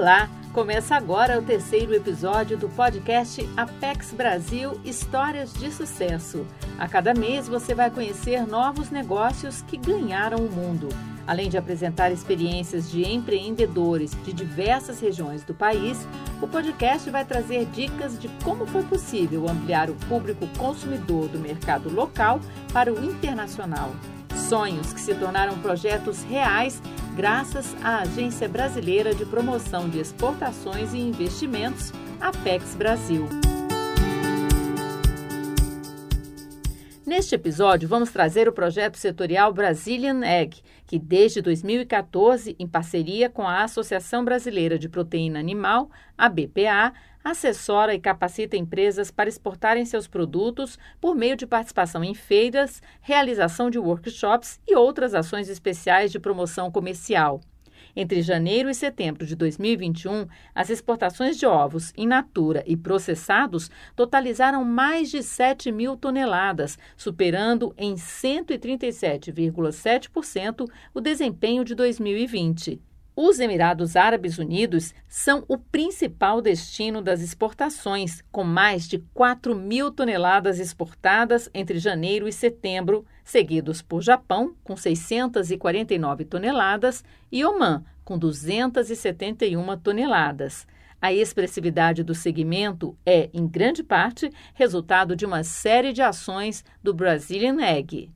Olá! Começa agora o terceiro episódio do podcast Apex Brasil Histórias de Sucesso. A cada mês você vai conhecer novos negócios que ganharam o mundo. Além de apresentar experiências de empreendedores de diversas regiões do país, o podcast vai trazer dicas de como foi possível ampliar o público consumidor do mercado local para o internacional. Sonhos que se tornaram projetos reais graças à Agência Brasileira de Promoção de Exportações e Investimentos, Apex Brasil. Neste episódio, vamos trazer o projeto setorial Brazilian Egg, que desde 2014, em parceria com a Associação Brasileira de Proteína Animal, a BPA, assessora e capacita empresas para exportarem seus produtos por meio de participação em feiras, realização de workshops e outras ações especiais de promoção comercial. Entre janeiro e setembro de 2021, as exportações de ovos in natura e processados totalizaram mais de 7 mil toneladas, superando em 137,7% o desempenho de 2020. Os Emirados Árabes Unidos são o principal destino das exportações, com mais de 4 mil toneladas exportadas entre janeiro e setembro, seguidos por Japão, com 649 toneladas, e Omã, com 271 toneladas. A expressividade do segmento é, em grande parte, resultado de uma série de ações do Brazilian Egg.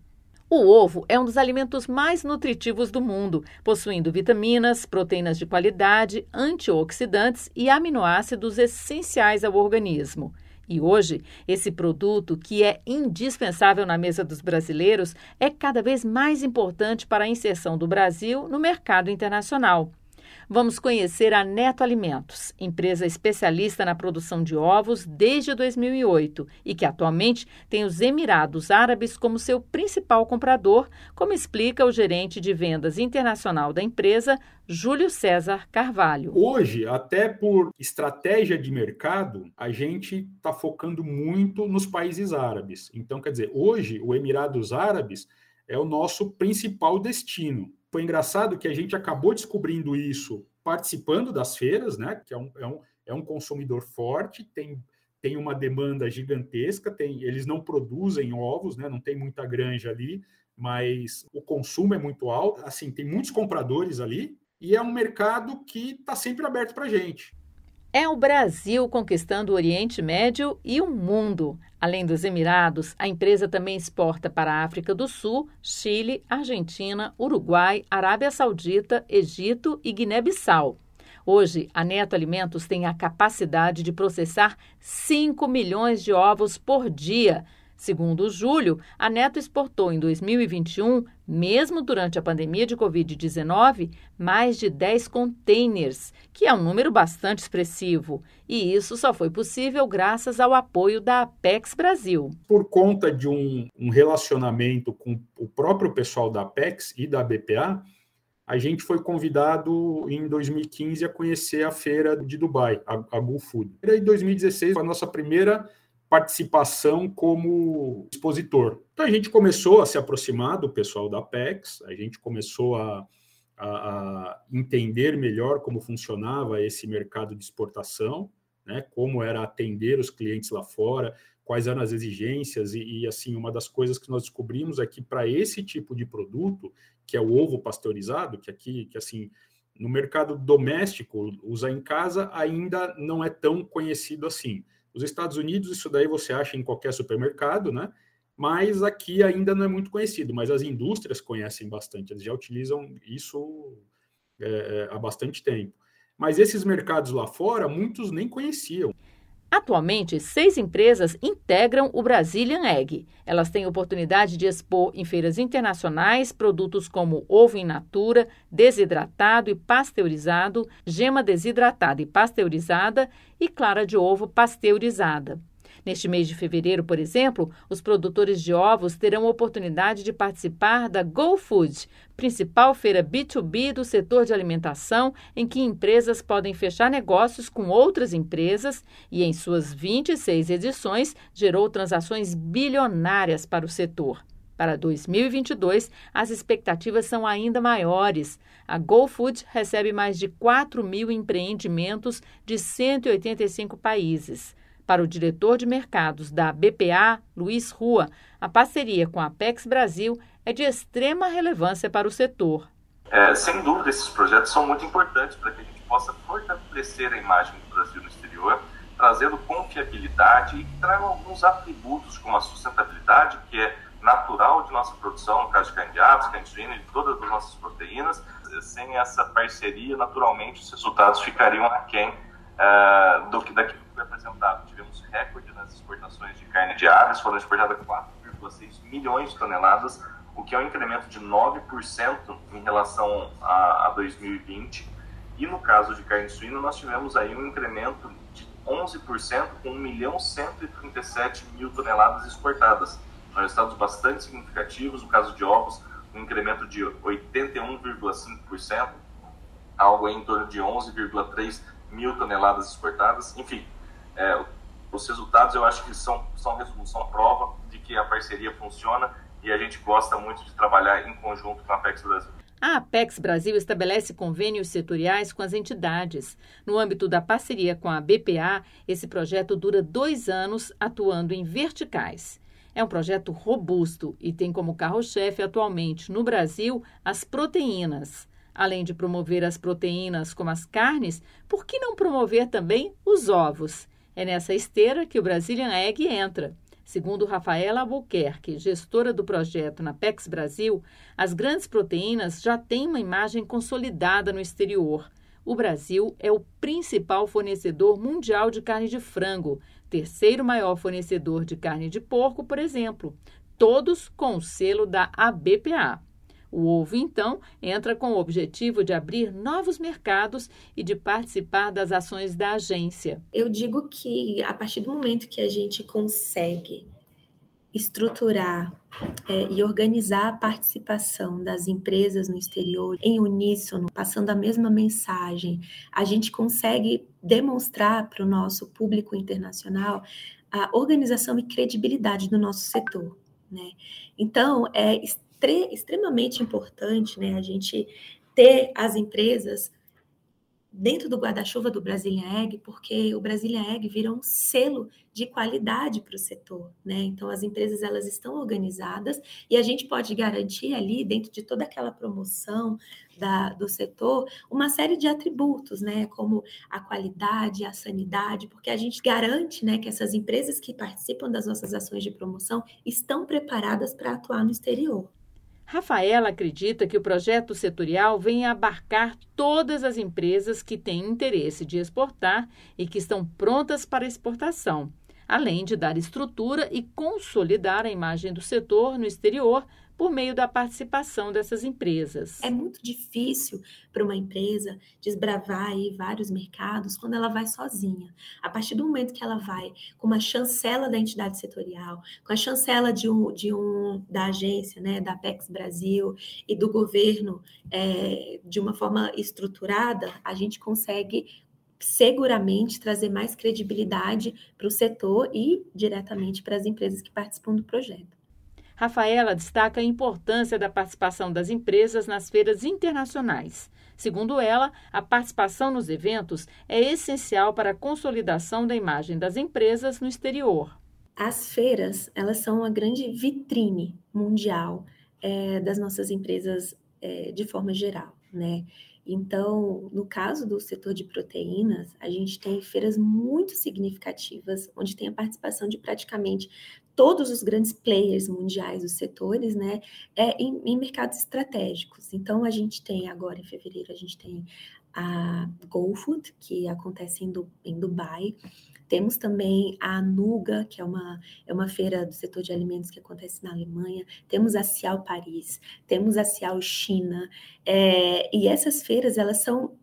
O ovo é um dos alimentos mais nutritivos do mundo, possuindo vitaminas, proteínas de qualidade, antioxidantes e aminoácidos essenciais ao organismo. E hoje, esse produto, que é indispensável na mesa dos brasileiros, é cada vez mais importante para a inserção do Brasil no mercado internacional. Vamos conhecer a Neto Alimentos, empresa especialista na produção de ovos desde 2008 e que atualmente tem os Emirados Árabes como seu principal comprador, como explica o gerente de vendas internacional da empresa, Júlio César Carvalho. Hoje, até por estratégia de mercado, a gente está focando muito nos países árabes. Então, quer dizer, hoje o Emirados Árabes é o nosso principal destino. Foi engraçado que a gente acabou descobrindo isso participando das feiras, né? Que é um, é um, é um consumidor forte, tem, tem uma demanda gigantesca, tem, eles não produzem ovos, né? Não tem muita granja ali, mas o consumo é muito alto. Assim, tem muitos compradores ali e é um mercado que está sempre aberto para gente. É o Brasil conquistando o Oriente Médio e o mundo. Além dos Emirados, a empresa também exporta para a África do Sul, Chile, Argentina, Uruguai, Arábia Saudita, Egito e Guiné-Bissau. Hoje, a Neto Alimentos tem a capacidade de processar 5 milhões de ovos por dia Segundo Júlio, a Neto exportou em 2021, mesmo durante a pandemia de Covid-19, mais de 10 containers, que é um número bastante expressivo. E isso só foi possível graças ao apoio da Apex Brasil. Por conta de um, um relacionamento com o próprio pessoal da Apex e da BPA, a gente foi convidado em 2015 a conhecer a feira de Dubai, a, a Food. E em 2016 foi a nossa primeira participação como expositor. Então a gente começou a se aproximar do pessoal da PEX, a gente começou a, a, a entender melhor como funcionava esse mercado de exportação, né, como era atender os clientes lá fora, quais eram as exigências, e, e assim, uma das coisas que nós descobrimos é que para esse tipo de produto, que é o ovo pasteurizado, que aqui, que assim, no mercado doméstico, usar em casa ainda não é tão conhecido assim. Os Estados Unidos, isso daí você acha em qualquer supermercado, né? Mas aqui ainda não é muito conhecido, mas as indústrias conhecem bastante, eles já utilizam isso é, é há bastante tempo. Mas esses mercados lá fora, muitos nem conheciam. Atualmente, seis empresas integram o Brazilian Egg. Elas têm oportunidade de expor em feiras internacionais produtos como ovo in natura, desidratado e pasteurizado, gema desidratada e pasteurizada e clara de ovo pasteurizada. Neste mês de fevereiro, por exemplo, os produtores de ovos terão a oportunidade de participar da GoFood, principal feira B2B do setor de alimentação, em que empresas podem fechar negócios com outras empresas e, em suas 26 edições, gerou transações bilionárias para o setor. Para 2022, as expectativas são ainda maiores. A GoFood recebe mais de 4 mil empreendimentos de 185 países. Para o diretor de mercados da BPA, Luiz Rua, a parceria com a Apex Brasil é de extrema relevância para o setor. É, sem dúvida, esses projetos são muito importantes para que a gente possa fortalecer a imagem do Brasil no exterior, trazendo confiabilidade e que alguns atributos como a sustentabilidade, que é natural de nossa produção, no caso de carne de de suína, de todas as nossas proteínas. Sem essa parceria, naturalmente, os resultados ficariam aquém uh, do que daquilo que foi apresentado. Tivemos recorde nas exportações de carne de aves, foram exportadas 4,6 milhões de toneladas, o que é um incremento de 9% em relação a, a 2020. E no caso de carne suína, nós tivemos aí um incremento de 11%, com 1 milhão 137 mil toneladas exportadas. São resultados bastante significativos. No caso de ovos, um incremento de 81,5%, algo em torno de 11,3 mil toneladas exportadas. Enfim, é, os resultados eu acho que são, são, são prova de que a parceria funciona e a gente gosta muito de trabalhar em conjunto com a Apex Brasil. A Apex Brasil estabelece convênios setoriais com as entidades. No âmbito da parceria com a BPA, esse projeto dura dois anos, atuando em verticais. É um projeto robusto e tem como carro-chefe atualmente no Brasil as proteínas. Além de promover as proteínas como as carnes, por que não promover também os ovos? É nessa esteira que o Brazilian Egg entra. Segundo Rafaela Albuquerque, gestora do projeto na PEX Brasil, as grandes proteínas já têm uma imagem consolidada no exterior. O Brasil é o principal fornecedor mundial de carne de frango, terceiro maior fornecedor de carne de porco, por exemplo, todos com o selo da ABPA. O ovo, então, entra com o objetivo de abrir novos mercados e de participar das ações da agência. Eu digo que a partir do momento que a gente consegue estruturar é, e organizar a participação das empresas no exterior em uníssono, passando a mesma mensagem, a gente consegue demonstrar para o nosso público internacional a organização e credibilidade do nosso setor. Né? Então, é extremamente importante né, a gente ter as empresas dentro do guarda-chuva do Brazilian Egg, porque o Brazilian Egg vira um selo de qualidade para o setor, né? Então as empresas elas estão organizadas e a gente pode garantir ali dentro de toda aquela promoção da, do setor uma série de atributos, né? Como a qualidade, a sanidade, porque a gente garante, né, que essas empresas que participam das nossas ações de promoção estão preparadas para atuar no exterior. Rafaela acredita que o projeto setorial vem abarcar todas as empresas que têm interesse de exportar e que estão prontas para exportação, além de dar estrutura e consolidar a imagem do setor no exterior por meio da participação dessas empresas. É muito difícil para uma empresa desbravar aí vários mercados quando ela vai sozinha. A partir do momento que ela vai com uma chancela da entidade setorial, com a chancela de um, de um da agência, né, da Apex Brasil e do governo é, de uma forma estruturada, a gente consegue seguramente trazer mais credibilidade para o setor e diretamente para as empresas que participam do projeto. Rafaela destaca a importância da participação das empresas nas feiras internacionais. Segundo ela, a participação nos eventos é essencial para a consolidação da imagem das empresas no exterior. As feiras, elas são uma grande vitrine mundial é, das nossas empresas é, de forma geral, né? Então, no caso do setor de proteínas, a gente tem feiras muito significativas, onde tem a participação de praticamente todos os grandes players mundiais dos setores, né, é em, em, mercados estratégicos. Então, a gente tem agora, em fevereiro, a gente tem a GoFood, que acontece em, du, em Dubai. Temos também a Nuga, que é uma, é uma feira do setor de alimentos que acontece na Alemanha. Temos a Cial Paris, temos a Cial China. É, e essas feiras, elas são,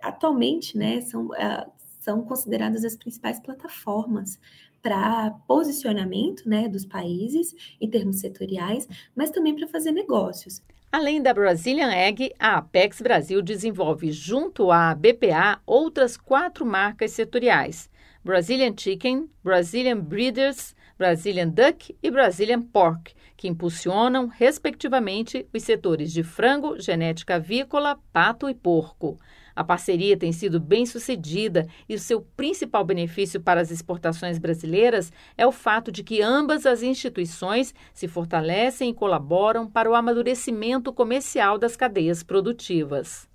atualmente, né, são, uh, são consideradas as principais plataformas para posicionamento né, dos países em termos setoriais, mas também para fazer negócios. Além da Brazilian Egg, a Apex Brasil desenvolve junto à BPA outras quatro marcas setoriais: Brazilian Chicken, Brazilian Breeders, Brazilian Duck e Brazilian Pork, que impulsionam, respectivamente, os setores de frango, genética avícola, pato e porco. A parceria tem sido bem sucedida e o seu principal benefício para as exportações brasileiras é o fato de que ambas as instituições se fortalecem e colaboram para o amadurecimento comercial das cadeias produtivas.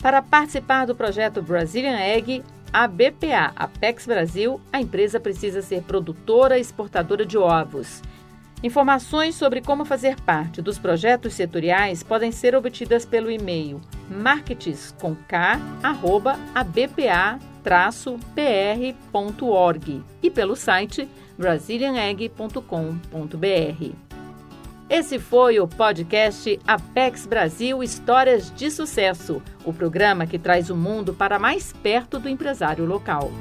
Para participar do projeto Brazilian Egg, a BPA Apex Brasil, a empresa precisa ser produtora e exportadora de ovos. Informações sobre como fazer parte dos projetos setoriais podem ser obtidas pelo e-mail marketscomk@bpa-pr.org e pelo site brazilianegg.com.br. Esse foi o podcast Apex Brasil Histórias de Sucesso, o programa que traz o mundo para mais perto do empresário local.